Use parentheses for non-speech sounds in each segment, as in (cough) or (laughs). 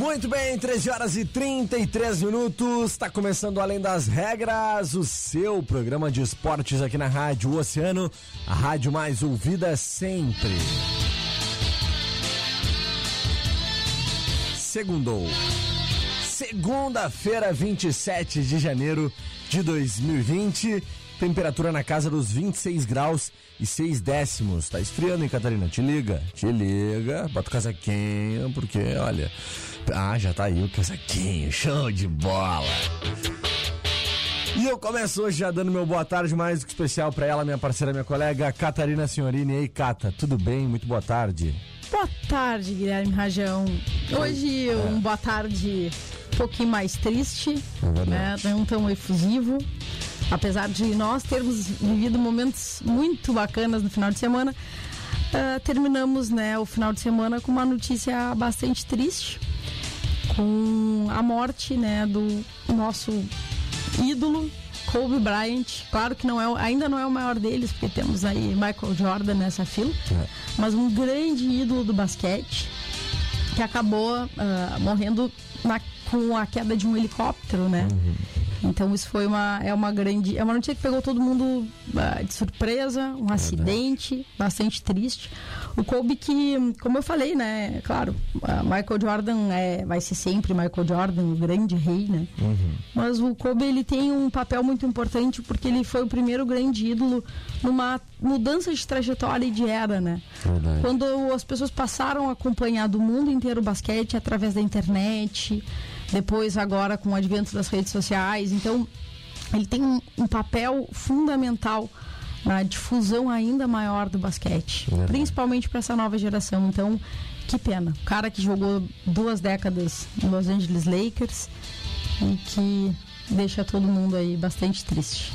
Muito bem, 13 horas e 33 minutos. Está começando Além das Regras, o seu programa de esportes aqui na Rádio Oceano, a rádio mais ouvida sempre. Segundou. Segunda-feira, 27 de janeiro de 2020. Temperatura na casa dos 26 graus e 6 décimos. Tá esfriando, hein, Catarina? Te liga, te liga. Bota o casaquinho, porque, olha. Ah, já tá aí o casaquinho. Show de bola. E eu começo hoje já dando meu boa tarde mais do que especial para ela, minha parceira, minha colega Catarina Senhorini. E aí, Cata, tudo bem? Muito boa tarde. Boa tarde, Guilherme Rajão. Hoje um boa tarde um pouquinho mais triste, É né? não tão efusivo. Apesar de nós termos vivido momentos muito bacanas no final de semana, ah, terminamos né, o final de semana com uma notícia bastante triste, com a morte né, do nosso ídolo Kobe Bryant. Claro que não é, ainda não é o maior deles, porque temos aí Michael Jordan nessa fila, mas um grande ídolo do basquete que acabou ah, morrendo na- com a queda de um helicóptero, né? Então isso foi uma é uma grande é uma notícia que pegou todo mundo ah, de surpresa, um acidente bastante triste. O Kobe que, como eu falei, né? Claro, ah, Michael Jordan é vai ser sempre Michael Jordan, o grande rei, né? Mas o Kobe ele tem um papel muito importante porque ele foi o primeiro grande ídolo numa mudança de trajetória e de era, né? Verdade. Quando as pessoas passaram a acompanhar do mundo inteiro o basquete através da internet, depois agora com o advento das redes sociais, então ele tem um, um papel fundamental na difusão ainda maior do basquete, Verdade. principalmente para essa nova geração. Então, que pena. O cara que jogou duas décadas no Los Angeles Lakers e que deixa todo mundo aí bastante triste.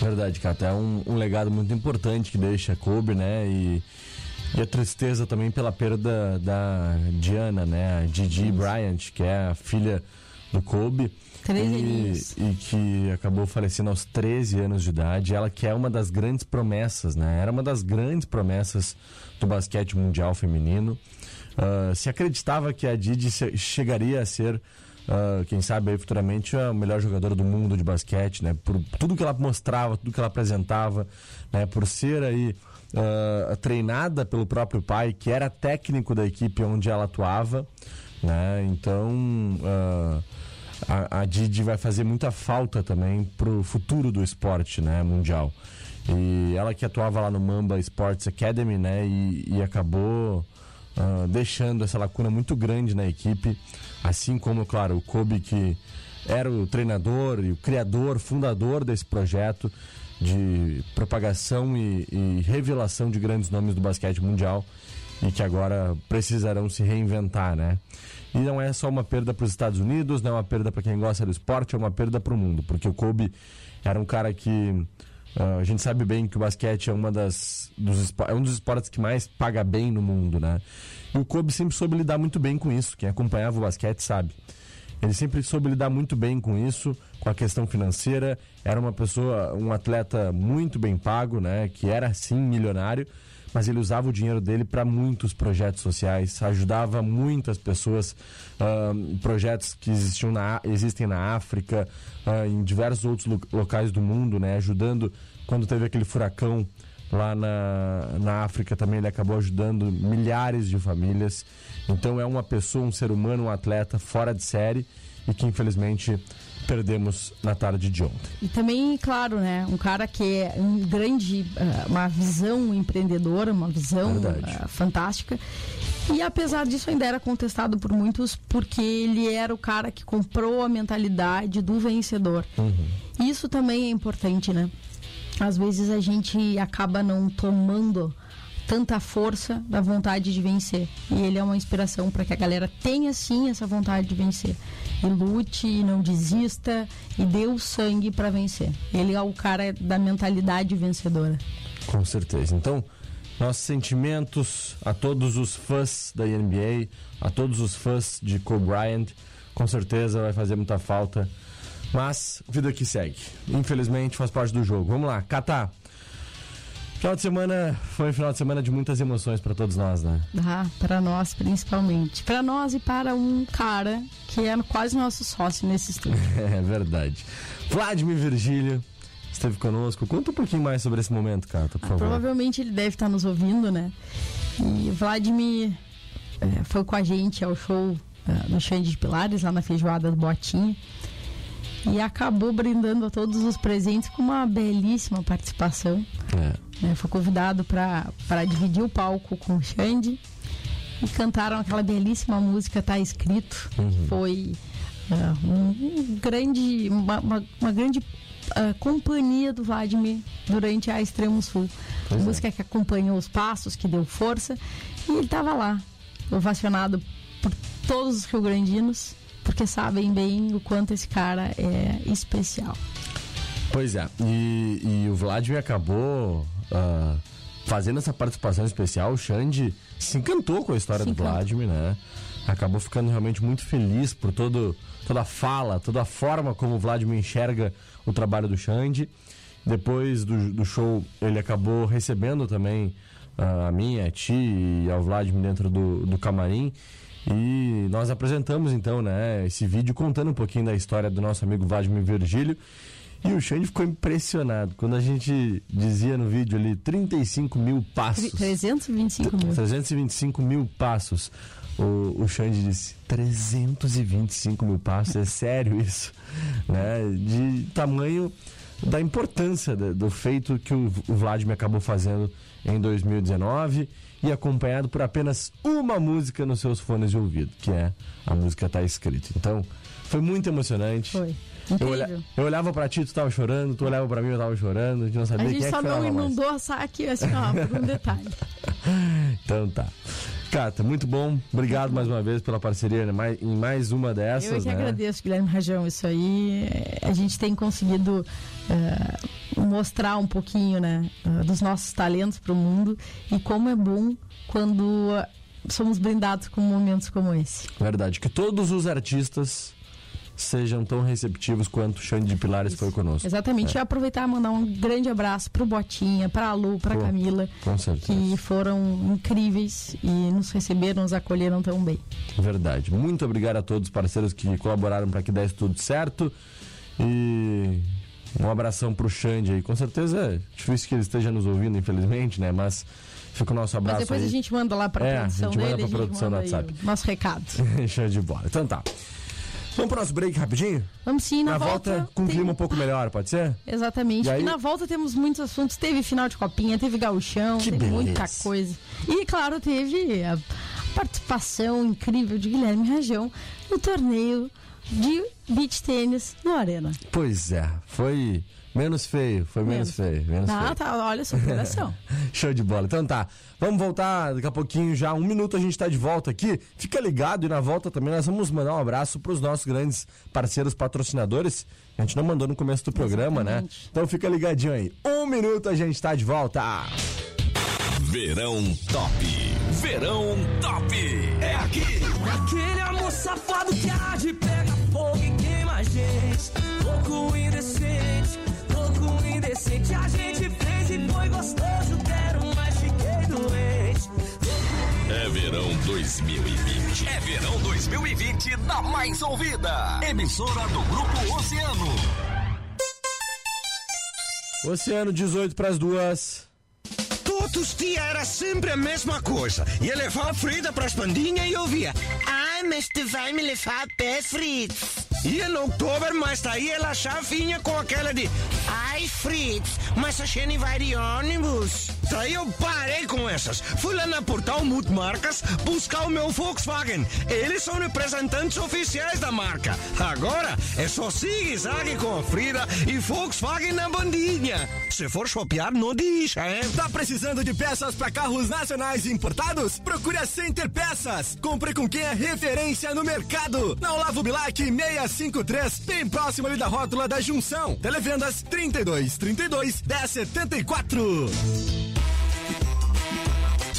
Verdade, Cata. É um, um legado muito importante que deixa Kobe, né? E, e a tristeza também pela perda da Diana, né? A Gigi Bryant, que é a filha do Kobe. Treze e, e que acabou falecendo aos 13 anos de idade. Ela que é uma das grandes promessas, né? Era uma das grandes promessas do basquete mundial feminino. Ah, se acreditava que a Didi chegaria a ser, ah, quem sabe aí futuramente, a melhor jogadora do mundo de basquete, né? Por tudo que ela mostrava, tudo que ela apresentava, né? Por ser aí ah, treinada pelo próprio pai, que era técnico da equipe onde ela atuava, né? Então, ah, a, a Didi vai fazer muita falta também pro futuro do esporte, né? Mundial. E ela que atuava lá no Mamba Sports Academy, né? E, e acabou ah, deixando essa lacuna muito grande na equipe, assim como, claro, o Kobe que era o treinador e o criador, fundador desse projeto de propagação e, e revelação de grandes nomes do basquete mundial e que agora precisarão se reinventar, né? E não é só uma perda para os Estados Unidos, não é uma perda para quem gosta do esporte, é uma perda para o mundo, porque o Kobe era um cara que ah, a gente sabe bem que o basquete é uma das dos, é um dos esportes que mais paga bem no mundo, né? E o Kobe sempre soube lidar muito bem com isso. Quem acompanhava o basquete sabe. Ele sempre soube lidar muito bem com isso, com a questão financeira. Era uma pessoa, um atleta muito bem pago, né? Que era sim milionário, mas ele usava o dinheiro dele para muitos projetos sociais, ajudava muitas pessoas, ah, projetos que existiam na, existem na África, ah, em diversos outros lo- locais do mundo, né? Ajudando quando teve aquele furacão lá na, na África também ele acabou ajudando milhares de famílias. Então é uma pessoa, um ser humano, um atleta fora de série e que infelizmente perdemos na tarde de ontem. E também, claro, né, um cara que é um grande, uh, uma visão empreendedora, uma visão uh, fantástica. E apesar disso ainda era contestado por muitos porque ele era o cara que comprou a mentalidade do vencedor. Uhum. Isso também é importante, né? Às vezes a gente acaba não tomando tanta força da vontade de vencer. E ele é uma inspiração para que a galera tenha sim essa vontade de vencer. E lute, e não desista e dê o sangue para vencer. Ele é o cara da mentalidade vencedora. Com certeza. Então, nossos sentimentos a todos os fãs da NBA, a todos os fãs de Kobe Bryant. Com certeza vai fazer muita falta. Mas, vida que segue. Infelizmente, faz parte do jogo. Vamos lá, Catar. Final de semana foi um final de semana de muitas emoções para todos nós, né? Ah, para nós principalmente. Para nós e para um cara que é quase nosso sócio nesse (laughs) estúdio. é verdade. Vladimir Virgílio esteve conosco. Conta um pouquinho mais sobre esse momento, Cata, por ah, favor. Provavelmente ele deve estar nos ouvindo, né? E Vladimir é, foi com a gente ao show é, no Xande de Pilares, lá na Feijoada do Botinha e acabou brindando a todos os presentes com uma belíssima participação. É. É, foi convidado para dividir o palco com o Xande e cantaram aquela belíssima música Tá Escrito. Uhum. Foi uh, um, um, grande, uma, uma, uma grande uh, companhia do Vladimir durante a Extremo Sul. Pois música é. que acompanhou os passos, que deu força. E ele estava lá, ovacionado por todos os rio-grandinos porque sabem bem o quanto esse cara é especial. Pois é, e, e o Vladimir acabou uh, fazendo essa participação especial. O Xande se encantou com a história se do. Vladimir, né? Acabou ficando realmente muito feliz por todo, toda a fala, toda a forma como o Vladimir enxerga o trabalho do Xande. Depois do, do show, ele acabou recebendo também uh, a minha, a ti e ao Vladimir dentro do, do camarim. E nós apresentamos então, né, esse vídeo contando um pouquinho da história do nosso amigo Vladimir Virgílio. E o Xande ficou impressionado quando a gente dizia no vídeo ali 35 mil passos. 325 mil. 325 mil passos. O, o Xande disse 325 mil passos, é sério isso? né? De tamanho da importância do feito que o, o Vladimir acabou fazendo em 2019 e acompanhado por apenas uma música nos seus fones de ouvido, que é a música Tá Escrito. Então, foi muito emocionante. Foi. Eu, olha, eu, olhava pra ti, tu tava chorando, tu olhava pra mim, eu tava chorando, a gente não sabia a gente quem só é que não inundou a saque assim, ó, por um detalhe. (laughs) então tá. Cata, muito bom. Obrigado mais uma vez pela parceria né? em mais uma dessas. Eu que né? agradeço, Guilherme Rajão. Isso aí a gente tem conseguido uh, mostrar um pouquinho né, uh, dos nossos talentos para o mundo e como é bom quando uh, somos brindados com momentos como esse. Verdade. Que todos os artistas sejam tão receptivos quanto o Xande de Pilares Isso. foi conosco. Exatamente. É. E aproveitar e mandar um grande abraço pro Botinha, pra Lu, pra Pô, Camila, que foram incríveis e nos receberam, nos acolheram tão bem. Verdade. Muito obrigado a todos os parceiros que colaboraram para que desse tudo certo. E um abração pro Xande aí. Com certeza é difícil que ele esteja nos ouvindo, infelizmente, né? Mas fica o nosso abraço. Mas depois aí. a gente manda lá pra é, produção a gente dele. Manda pra produção no WhatsApp. Nosso recado. (laughs) De bola. Então tá. Vamos pro nosso break rapidinho? Vamos sim, na, na volta, volta com um clima um pouco melhor, pode ser? Exatamente. E, aí... e, na volta temos muitos assuntos. Teve final de copinha, teve gauchão, que teve beleza. muita coisa. E claro, teve a participação incrível de Guilherme Rajão no torneio de beach tênis no Arena. Pois é, foi Menos feio, foi menos, menos feio. Menos ah, feio. tá, olha a superação. (laughs) Show de bola. Então tá, vamos voltar daqui a pouquinho já. Um minuto a gente tá de volta aqui. Fica ligado e na volta também nós vamos mandar um abraço pros nossos grandes parceiros patrocinadores. A gente não mandou no começo do programa, né? Exatamente. né? Então fica ligadinho aí. Um minuto a gente tá de volta. Verão Top. Verão Top. É aqui. Aquele amor safado que há de pega fogo e queima a gente. Louco indecente indecente a gente fez e foi gostoso. Quero mais, fiquei doente. É verão 2020. É verão 2020 da mais ouvida. Emissora do Grupo Oceano. Oceano 18 para as duas. tus tia era sempre a mesma coisa. Ia levar a Frida pras bandinhas e eu via. Ai, mas tu vai me levar a pé, Fritz. Ia no outubro, mas daí ela já vinha com aquela de. Ai, Fritz, mas a gente vai de ônibus. Daí eu parei com essas. Fui lá na Portal Multimarcas buscar o meu Volkswagen. Eles são representantes oficiais da marca. Agora é só zigue-zague com a Frida e Volkswagen na bandinha. Se for shopear, não deixa, hein? Tá precisando de peças para carros nacionais e importados? Procure a Center Peças. Compre com quem é referência no mercado. Na Olavo Bilac 653, bem próximo ali da rótula da Junção. Televendas 32 32 1074.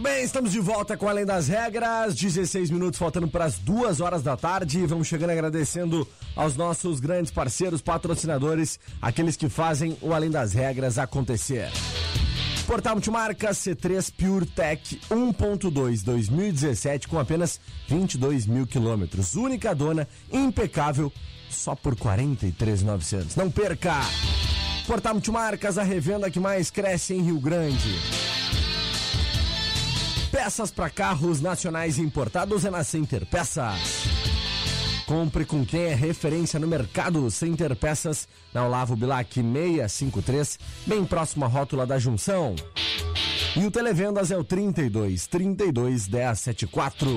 Muito bem, estamos de volta com Além das Regras. 16 minutos faltando para as duas horas da tarde. Vamos chegando agradecendo aos nossos grandes parceiros, patrocinadores, aqueles que fazem o Além das Regras acontecer. Portal Multimarca C3 PureTech 1.2 2017 com apenas 22 mil quilômetros. Única dona, impecável, só por 43,900. Não perca! Portal Multimarcas, a revenda que mais cresce em Rio Grande. Peças para carros nacionais importados é na Center Peças. Compre com quem é referência no mercado. Center Peças, na Olavo Bilac 653, bem próximo à rótula da Junção. E o Televendas é o 32 32 1074.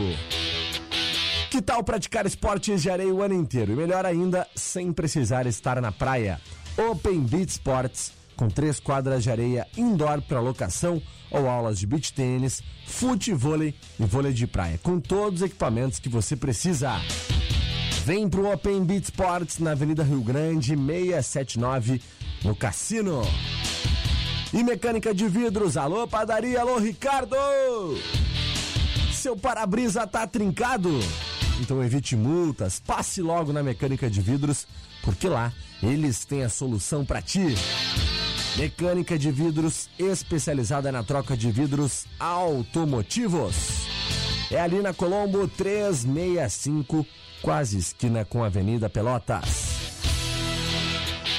Que tal praticar esportes de areia o ano inteiro? E melhor ainda, sem precisar estar na praia. Open Beach Sports, com três quadras de areia indoor para locação ou aulas de beach tênis, futevôlei e vôlei de praia, com todos os equipamentos que você precisa. Vem pro Open Beach Sports na Avenida Rio Grande, 679, no Cassino. E mecânica de vidros, alô padaria, alô Ricardo! Seu para-brisa tá trincado? Então evite multas, passe logo na mecânica de vidros, porque lá eles têm a solução para ti. Mecânica de vidros especializada na troca de vidros automotivos. É ali na Colombo 365, quase esquina com a Avenida Pelotas.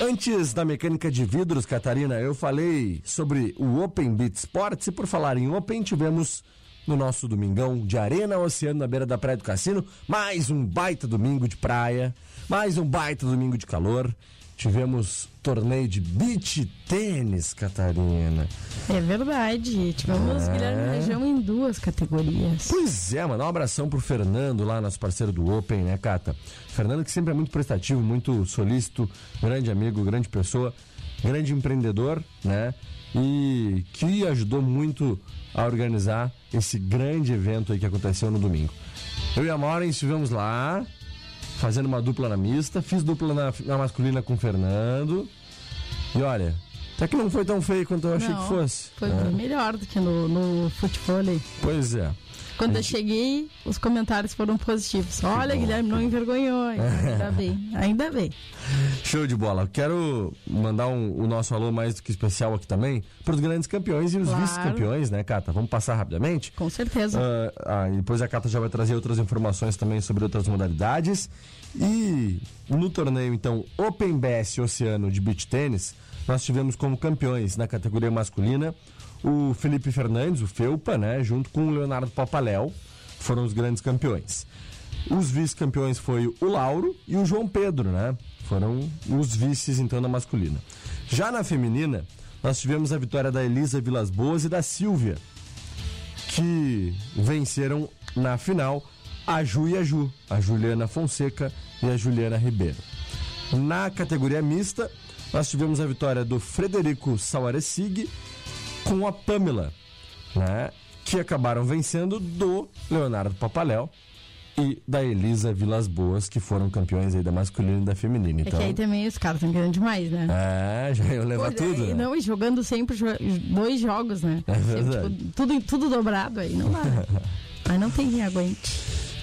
Antes da mecânica de vidros, Catarina, eu falei sobre o Open Beat Sports e por falar em Open, tivemos no nosso domingão de Arena Oceano na beira da Praia do Cassino, mais um baita domingo de praia, mais um baita domingo de calor. Tivemos torneio de beach tênis, Catarina. É verdade. Tivemos Guilherme Região em duas categorias. Pois é, mandar um abração pro Fernando lá, nosso parceiro do Open, né, Cata? Fernando que sempre é muito prestativo, muito solícito, grande amigo, grande pessoa, grande empreendedor, né? E que ajudou muito a organizar esse grande evento aí que aconteceu no domingo. Eu e a Maureen estivemos lá, fazendo uma dupla na mista, fiz dupla na, na masculina com o Fernando. E olha, até que não foi tão feio quanto eu achei Não, que fosse. Foi né? melhor do que no, no futebol. Pois é. Quando eu cheguei, os comentários foram positivos. Olha, Guilherme, não envergonhou. Ainda (laughs) bem, ainda bem. Show de bola. Quero mandar um- o nosso alô mais do que especial aqui também para os grandes campeões e os Claro. vice-campeões, né, Cata? Vamos passar rapidamente? Com certeza. Ah, ah, e depois a Cata já vai trazer outras informações também sobre outras modalidades. E no torneio, então, Open BS Oceano de Beach Tênis, nós tivemos como campeões na categoria masculina o Felipe Fernandes, o Felpa, né? Junto com o Leonardo Papaléu, foram os grandes campeões. Os vice-campeões foi o Lauro e o João Pedro, né? Foram os vices, então, na masculina. Já na feminina, nós tivemos a vitória da Elisa Vilas Boas e da Silvia, que venceram na final a Ju e a Ju, a Juliana Fonseca e a Juliana Ribeiro. Na categoria mista, nós tivemos a vitória do Frederico Sauaresig com a Pamela, né? Que acabaram vencendo do Leonardo Papaléu e da Elisa Vilas Boas, que foram campeões aí da masculina e da feminina. É Então, que aí também os caras estão querendo demais, né? é, já iam levar Pois tudo. é, né? Não, e jogando sempre dois jogos, né? É Sempre, verdade. tipo, tudo, tudo dobrado aí, não dá. (laughs) Aí não tem quem aguente.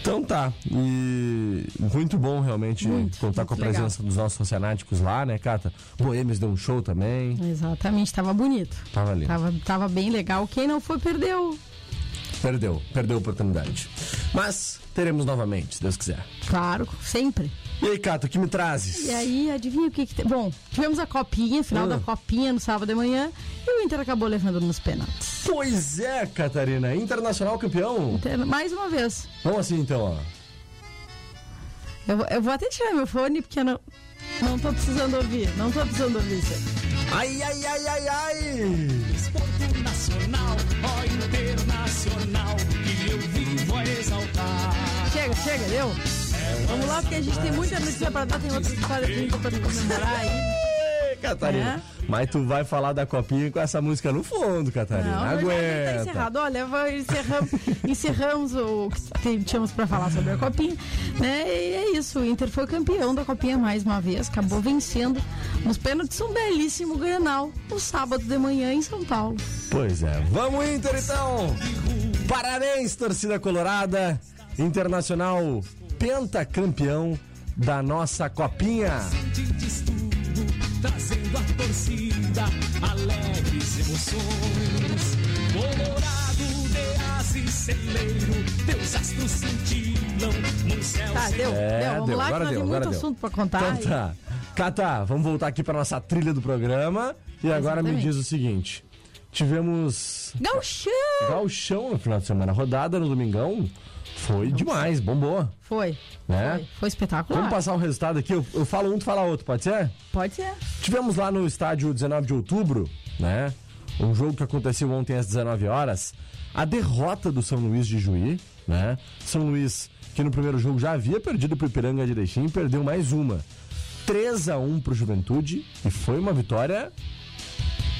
Então tá. E muito bom realmente Muito, contar com a muito legal. presença dos nossos oceanáticos lá, né, Cata? Boêmios deu um show também. Exatamente, tava bonito. Tava ali. Tava, tava bem legal. Quem não foi, perdeu. Perdeu, perdeu a oportunidade. Mas teremos novamente, se Deus quiser. Claro, sempre. E aí, Cata, o que me trazes? E aí, adivinha o que que tem? Bom, tivemos a copinha, final Ah. da copinha no sábado de manhã, e o Inter acabou levando nos pênaltis. Pois é, Catarina. Internacional campeão. Inter- Mais uma vez. Vamos assim então, ó. Eu, vou- eu vou até tirar meu fone, porque eu não, não tô precisando ouvir. Não tô precisando ouvir isso aí. Ai, ai, ai, ai, ai! Esporte nacional, ó internacional, que eu vivo a exaltar. Chega, chega, deu? Vamos lá, porque a gente tem muita notícia pra dar, tem outras histórias lindas pra comemorar aí. Catarina. Mas tu vai falar da copinha com essa música no fundo, Catarina. Não, tá Aguenta. encerrado. Olha, encerramos, (laughs) encerramos o que tínhamos pra falar sobre a Copinha. Né? E é isso, o Inter foi campeão da Copinha mais uma vez, acabou vencendo nos pênaltis um belíssimo Grenal no sábado de manhã em São Paulo. Pois é. Vamos, Inter, então! Parabéns, torcida colorada. Internacional pentacampeão da nossa copinha. Trazendo a torcida, alegres emoções. Colorado de asa e celeiro, teus astros cintilam num céu Tá, deu, É, deu. Vamos deu, lá, agora que nós deu, agora muito deu. assunto pra contar. Então tá. Cata, vamos voltar aqui para nossa trilha do programa. E agora me diz o seguinte: tivemos Gauchão! Galchão no final de semana. Rodada no domingão foi demais, bombou. Foi, Né? foi, foi espetacular. Vamos passar o resultado aqui. Eu, eu falo um, tu fala outro, pode ser? Pode ser. Tivemos lá no estádio 19 de outubro, né? Um jogo que aconteceu ontem às 19 horas. A derrota do São Luís de Juí, né? São Luís, que no primeiro jogo já havia perdido pro Ipiranga de Erechim, perdeu mais uma. 3 a 1 pro Juventude e foi uma vitória.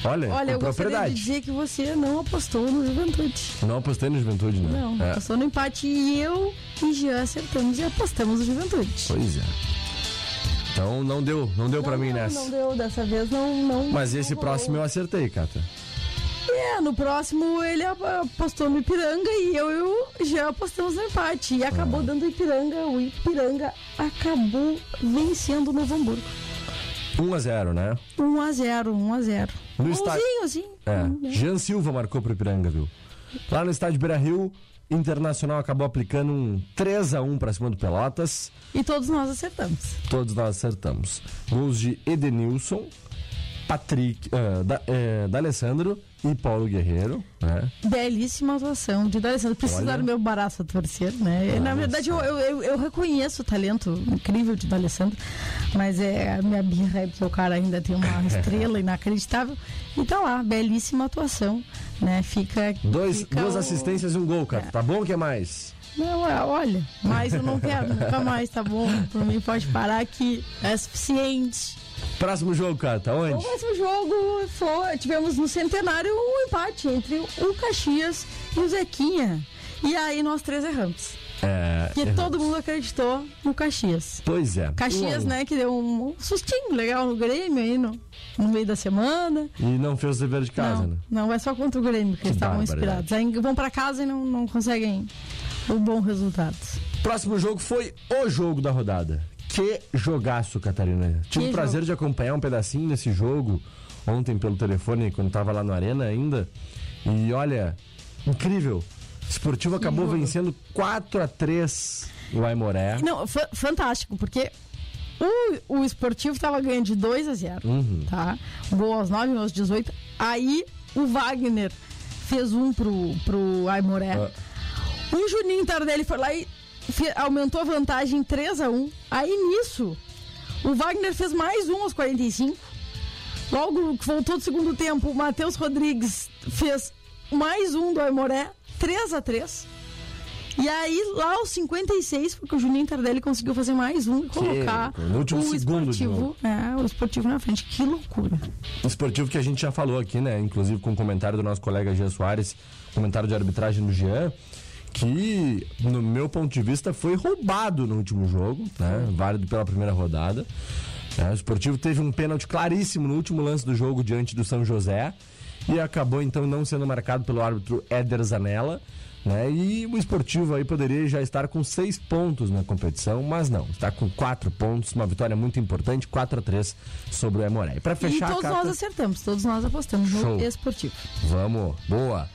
Olha, Olha, eu gostaria propriedade. de dizer que você não apostou no Juventude. Não apostei no Juventude, né? Não, É, apostou no empate e eu e Jean acertamos e apostamos no Juventude. Pois é. Então não deu, não deu pra não, mim nessa. Não deu, dessa vez não. não Mas não esse rolou. próximo eu acertei, Cata. É, no próximo ele ap- apostou no Ipiranga e eu e o Jean apostamos no empate. E acabou Ah. dando Ipiranga. O Ipiranga acabou vencendo o Novo Hamburgo. 1 a 0 né? 1x0, 1x0. No estádio-. É? Jean Silva marcou pro Ipiranga, viu? Lá no estádio Beira Rio, Internacional acabou aplicando um 3 a 1 pra cima do Pelotas. E todos nós acertamos. Todos nós acertamos. Gols de Edenilson, Patrick, ah, da, eh, D'Alessandro e Paulo Guerreiro, né? Belíssima atuação de D'Alessandro. Precisa Olha. dar meu baraço a torcer, né? Na verdade, eu, eu, eu- eu reconheço o talento incrível de D'Alessandro, mas é a minha birra é porque o cara ainda tem uma (laughs) estrela inacreditável. E tá lá, belíssima atuação, né? Fica. Dois, fica duas o- assistências e um gol, cara. Tá bom o que mais? Não, é, olha, mas eu não quero, nunca mais, tá bom? Por mim pode parar aqui, é suficiente. Próximo jogo, cara, tá O onde? próximo jogo foi, tivemos no centenário um empate entre o Caxias e o Zequinha. E aí nós três erramos. É, Porque é- todo mundo acreditou no Caxias. Pois é. Caxias, Um um. né, que deu um sustinho legal no Grêmio aí no, no meio da semana. E não fez o dever de casa, não, né? não, é só contra o Grêmio que, eles estavam inspirados. Aí vão pra casa e não, não conseguem o bom resultado. Próximo jogo foi o jogo da rodada. Que jogaço, Catarina. Tive Que o prazer jogo. de acompanhar um pedacinho desse jogo ontem pelo telefone, quando tava lá no Arena ainda. E olha, incrível. O Esportivo acabou jogo. vencendo 4 a 3 o Aimoré. Não, fa- fantástico, porque o, o esportivo tava ganhando de 2 a 0. Uhum. Tá? Gol aos 9, aos 18. Aí o Wagner fez um pro, pro Aimoré. Ah. O Juninho Tardelli foi lá e aumentou a vantagem em 3 a 1 Aí nisso, o Wagner fez mais um aos 45. Logo que voltou do segundo tempo, o Matheus Rodrigues fez mais um do Aimoré, 3 a 3 E aí, lá aos 56, porque o Juninho Tardelli conseguiu fazer mais um e colocar no último o segundo esportivo, é, o esportivo na frente. Que loucura. Esportivo que a gente já falou aqui, né? Inclusive com o comentário do nosso colega Jean Soares, comentário de arbitragem do Jean, que, no meu ponto de vista, foi roubado no último jogo, né? Válido pela primeira rodada. né? O Esportivo teve um pênalti claríssimo no último lance do jogo diante do São José e acabou então não sendo marcado pelo árbitro Éder Zanella. Né? E o esportivo aí poderia já estar com seis pontos na competição, mas não, está com quatro pontos, uma vitória muito importante, 4 a 3 sobre o Emoré. E para E fechar todos a carta, nós acertamos, todos nós apostamos Show. no esportivo. vamos, boa.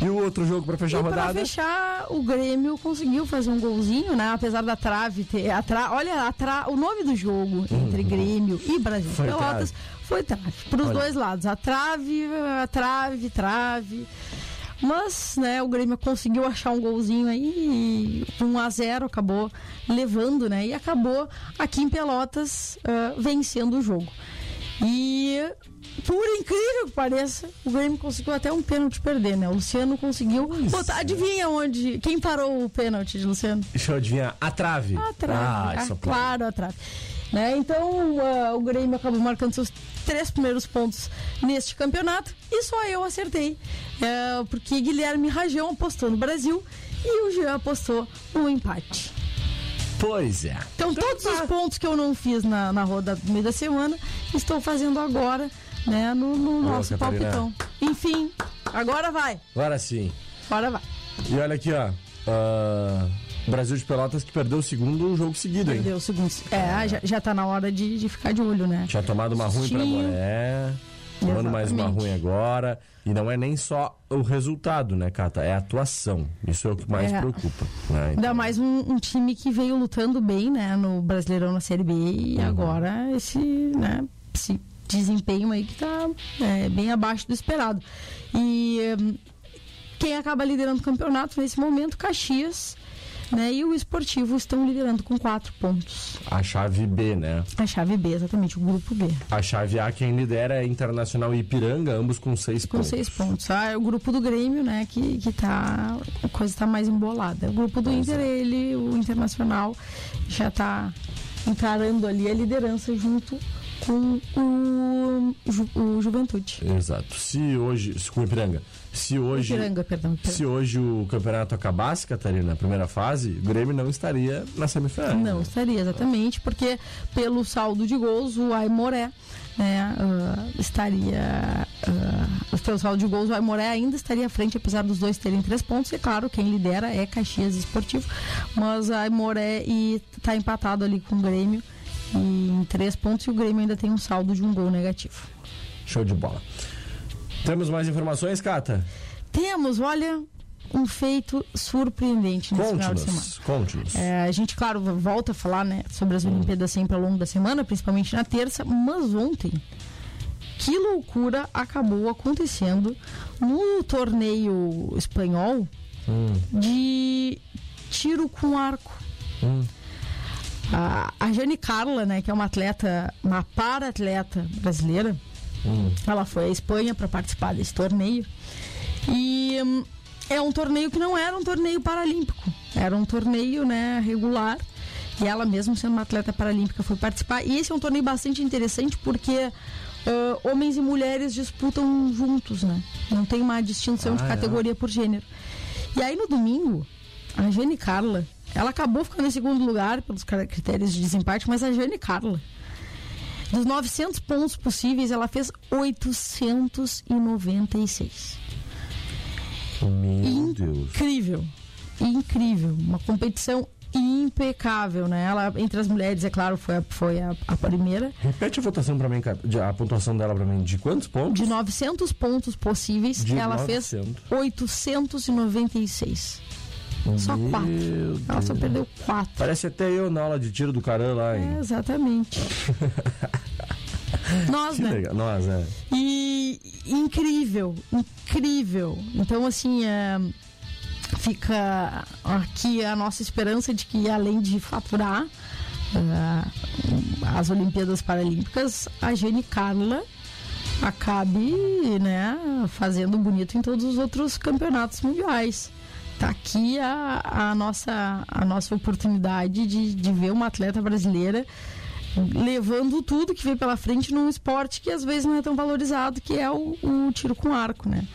E o outro jogo para fechar E a rodada? fechar, o Grêmio conseguiu fazer um golzinho, né? Apesar da trave ter. A tra... Olha, a tra... o nome do jogo entre Grêmio e Brasil Foi Pelotas trave. foi trave. Para os dois lados. A trave, a trave, trave. Mas, né, o Grêmio conseguiu achar um golzinho aí e 1 a 0 acabou levando, né? E acabou aqui em Pelotas ah, vencendo o jogo. E por incrível que pareça, o Grêmio conseguiu até um pênalti perder, né? O Luciano conseguiu botar. Adivinha onde? Quem parou o pênalti de Luciano? Deixa eu adivinhar. A trave. A trave. Ah, Ah, pode. claro, a trave. Né? Então, ah, o Grêmio acabou marcando seus três primeiros pontos neste campeonato e só eu acertei. É, porque Guilherme Rajão apostou no Brasil e o Jean apostou no empate. Pois é. Então, todos os pontos que eu não fiz na, na roda do meio da semana, estou fazendo agora, né, no, no Boa, nosso Catarina. palpitão. Enfim, agora vai. Agora sim. Agora vai. E olha aqui, ó. ah, Brasil de Pelotas que perdeu o segundo jogo seguido, hein? Perdeu o segundo. É, já, já tá na hora de, de ficar de olho, né? Tinha tomado uma ruim pra Sustinho. Moré. Tomando mais uma Exatamente. ruim agora. E não é nem só o resultado, né, Cata? É a atuação. Isso é o que mais É. preocupa. Né? Ainda mais um, um time que veio lutando bem, né, no Brasileirão na Série B e Uhum. agora esse, né, esse desempenho aí que tá é, bem abaixo do esperado. E hum, quem acaba liderando o campeonato nesse momento, Caxias, né, e o Esportivo estão liderando com quatro pontos. A chave B, né? A chave B, exatamente, o grupo B. A chave A, quem lidera é Internacional e Ipiranga, ambos com seis Com pontos. seis pontos. Ah, é o grupo do Grêmio, né, que, que tá. A coisa tá mais embolada. O grupo do Inter, ele, o Internacional, já tá encarando ali a liderança junto com o, Ju- o Juventude. Exato. Se hoje. se- Com o Ipiranga. Se hoje. Ipiranga, perdão. perdão. Se hoje o campeonato acabasse, Catarina, na primeira fase, o Grêmio não estaria na semifinal. Não estaria, exatamente, porque pelo saldo de gols, o Aimoré né, ah, estaria. ah, pelo saldo de gols, o Aimoré ainda estaria à frente, apesar dos dois terem três pontos. E claro, quem lidera é Caxias Esportivo, mas a Aimoré está empatado ali com o Grêmio em três pontos e o Grêmio ainda tem um saldo de um gol negativo. Show de bola. Temos mais informações, Cata? Temos, olha, um feito surpreendente nesse final de semana. Conte-nos. É, a gente, claro, volta a falar né, sobre as Olimpíadas sempre ao longo da semana, principalmente na terça, mas ontem, que loucura acabou acontecendo no torneio espanhol de tiro com arco. A, a Jane Carla, né, que é uma atleta, uma para-atleta brasileira, ela foi à Espanha para participar desse torneio. E hum, é um torneio que não era um torneio paralímpico, era um torneio né, regular. E ela, mesmo sendo uma atleta paralímpica, foi participar. E esse é um torneio bastante interessante porque ah, homens e mulheres disputam juntos, né? Não tem uma distinção de Ah, é? categoria por gênero. E aí no domingo, a Jane Carla Ela acabou ficando em segundo lugar pelos critérios de desempate, mas a Jane Carla, dos 900 pontos possíveis, ela fez 896. Meu Deus. Incrível, incrível, uma competição impecável, né? Ela entre as mulheres, é claro, foi a, foi a, a primeira. Repete a votação pra mim, A pontuação dela pra mim. De quantos pontos? De 900 pontos possíveis, De ela fez 900. 896. Só Meu quatro. Ela só Deus. perdeu quatro. Parece até eu na aula de tiro do Caran lá, hein? É, exatamente. (laughs) Nós, Que né? legal. Nós, é. E incrível, incrível. Então, assim, é, fica aqui a nossa esperança de que, além de faturar é, as Olimpíadas Paralímpicas, a Gene Carla acabe né, fazendo bonito em todos os outros campeonatos mundiais. Tá aqui a, a nossa, a nossa oportunidade de, de ver uma atleta brasileira levando tudo que vem pela frente num esporte que às vezes não é tão valorizado, que é o, o tiro com arco, né?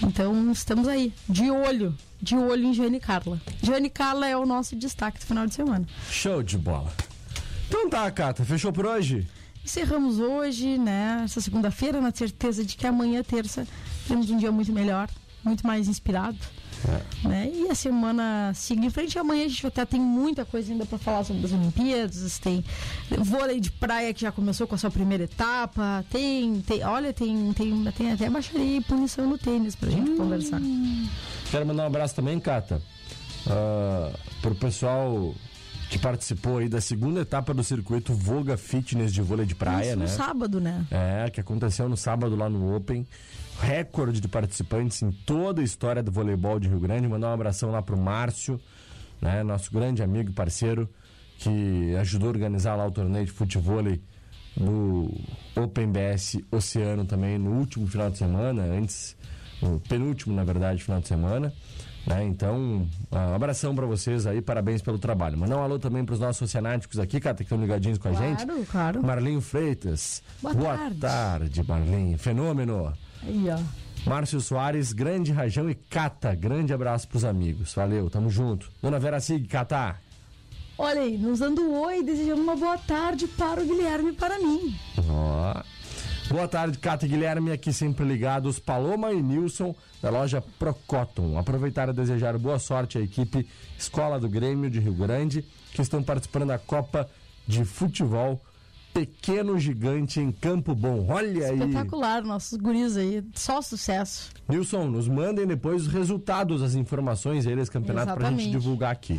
Então estamos aí, de olho, de olho em Jane Carla. Jane Carla é o nosso destaque do final de semana. Show de bola. Então tá, Cata. Fechou por hoje? Encerramos hoje, né, essa segunda-feira, na certeza de que amanhã, terça, teremos um dia muito melhor, muito mais inspirado. Né? E a semana siga em frente. Amanhã a gente até tem muita coisa ainda para falar sobre as Olimpíadas. Tem vôlei de praia que já começou com a sua primeira etapa. Tem, tem olha, tem, tem, tem até baixaria e punição no tênis pra gente conversar. Quero mandar um abraço também, Cata, ah, pro pessoal que participou aí da segunda etapa do circuito Voga Fitness de vôlei de praia, Isso né? no sábado, né? É, que aconteceu no sábado lá no Open. Recorde de participantes em toda a história do voleibol de Rio Grande. Mandar um abração lá pro Márcio, né? Nosso grande amigo e parceiro, que ajudou a organizar lá o torneio de futebol no Open BS Oceano também no último final de semana, antes, no penúltimo, na verdade, final de semana. Né? Então, ah, um abração pra vocês aí, parabéns pelo trabalho. Mandar um alô também pros nossos oceanáticos aqui, cara, que estão ligadinhos com a gente. Claro, claro. Marlinho Freitas. Boa tarde. tarde, Marlinho. Fenômeno. Aí, ó. Márcio Soares, grande Rajão e Cata. Grande abraço pros amigos. Valeu, tamo junto. Dona Vera Sig, Cata. Olha aí, nos dando um oi, desejando uma boa tarde para o Guilherme e para mim. Ó. Boa tarde, Cata e Guilherme, aqui sempre ligados. Paloma e Nilson, da loja Procotton. Aproveitar e desejar boa sorte à equipe Escola do Grêmio de Rio Grande, que estão participando da Copa de Futebol Pequeno Gigante em Campo Bom. Olha aí. Espetacular, nossos guris aí, só sucesso. Nilson, nos mandem depois os resultados, as informações aí desse campeonato pra gente Exatamente. divulgar aqui.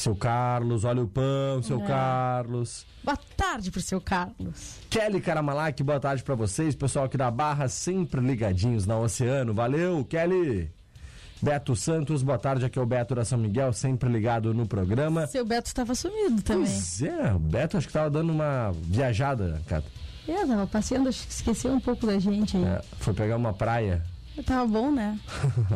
Seu Carlos, olha o pão, seu É. Carlos. Boa tarde pro seu Carlos. Kelly Caramalac, boa tarde pra vocês. Pessoal aqui da Barra, sempre ligadinhos na Oceano. Valeu, Kelly. Beto Santos, boa tarde. Aqui é o Beto da São Miguel, sempre ligado no programa. Seu Beto estava sumido também. Pois é, o Beto acho que tava dando uma viajada, cara. É, tava passeando, acho que esqueceu um pouco da gente aí. É, foi pegar uma praia. Tava bom, né?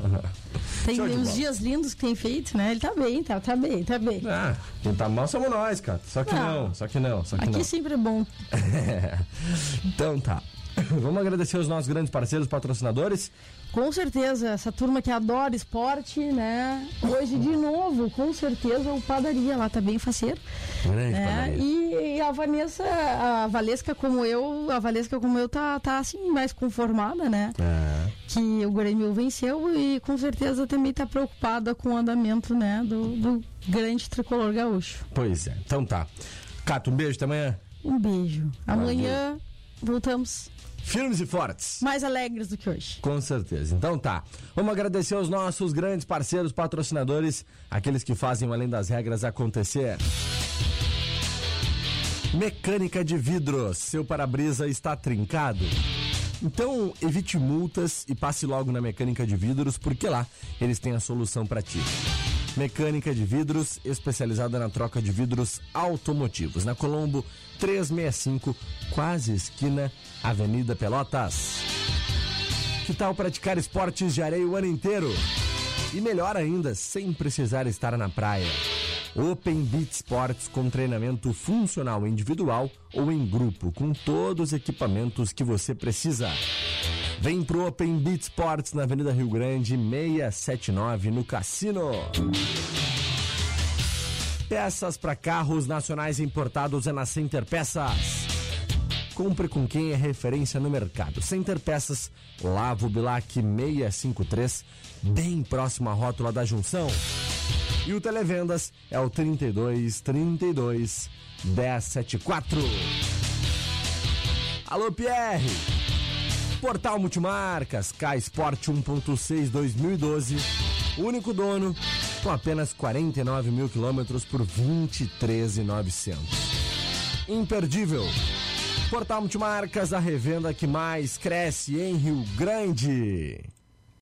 (laughs) Tem Show uns dias lindos que tem feito, né? Ele tá bem, tá, tá bem, tá bem. Ah, quem tá mal somos nós, cara. Só que Não. não, só que não, só que Aqui não. sempre é bom. (laughs) então tá. (coughs) Vamos agradecer os nossos grandes parceiros patrocinadores. Com certeza, essa turma que adora esporte, né? Hoje, de novo, com certeza, o Padaria lá tá bem faceiro. Grande né? E, e a Vanessa, a Valesca como eu, a Valesca como eu tá, tá assim, mais conformada, né? É. Que o Grêmio venceu e com certeza também tá preocupada com o andamento, né? Do, do grande tricolor gaúcho. Pois é, então tá. Cato, um beijo até amanhã. Um beijo. Amanhã voltamos Firmes e fortes. mais alegres do que hoje. Com certeza. Então tá. Vamos agradecer aos nossos grandes parceiros, patrocinadores, aqueles que fazem o além das regras acontecer. Mecânica de vidros. Seu para-brisa está trincado? Então evite multas e passe logo na Mecânica de Vidros, porque lá eles têm a solução para ti. Mecânica de Vidros, especializada na troca de vidros automotivos. Na Colombo 365, quase esquina, Avenida Pelotas. Que tal praticar esportes de areia o ano inteiro? E melhor ainda, sem precisar estar na praia. Open Beat Sports com treinamento funcional individual ou em grupo, com todos os equipamentos que você precisa. Vem pro Open Beat Sports na Avenida Rio Grande 679 no Cassino. Peças para carros nacionais importados é na Center Peças. Compre com quem é referência no mercado. Center Peças, Lavo Bilac 653, bem próximo à rótula da junção. E o Televendas é o 32 32 1074. Alô Pierre! Portal Multimarcas, K Sport 1.6 2012. Único dono, com apenas 49 mil quilômetros por 23,900. Imperdível. Portal Multimarcas, a revenda que mais cresce em Rio Grande.